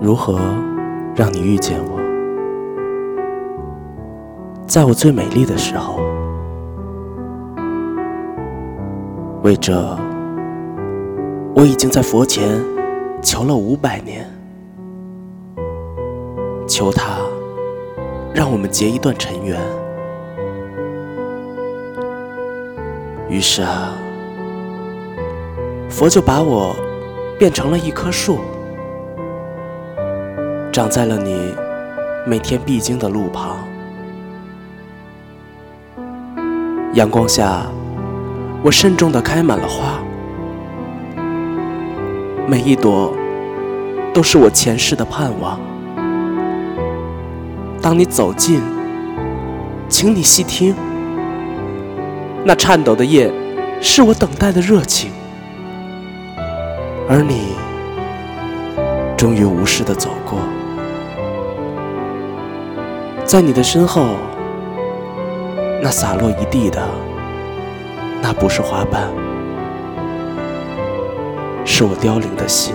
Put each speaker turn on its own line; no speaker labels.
如何让你遇见我？在我最美丽的时候，为这，我已经在佛前求了五百年，求他让我们结一段尘缘。于是啊，佛就把我变成了一棵树。长在了你每天必经的路旁，阳光下，我慎重地开满了花，每一朵都是我前世的盼望。当你走近，请你细听，那颤抖的叶是我等待的热情，而你终于无视地走过。在你的身后，那洒落一地的，那不是花瓣，是我凋零的心。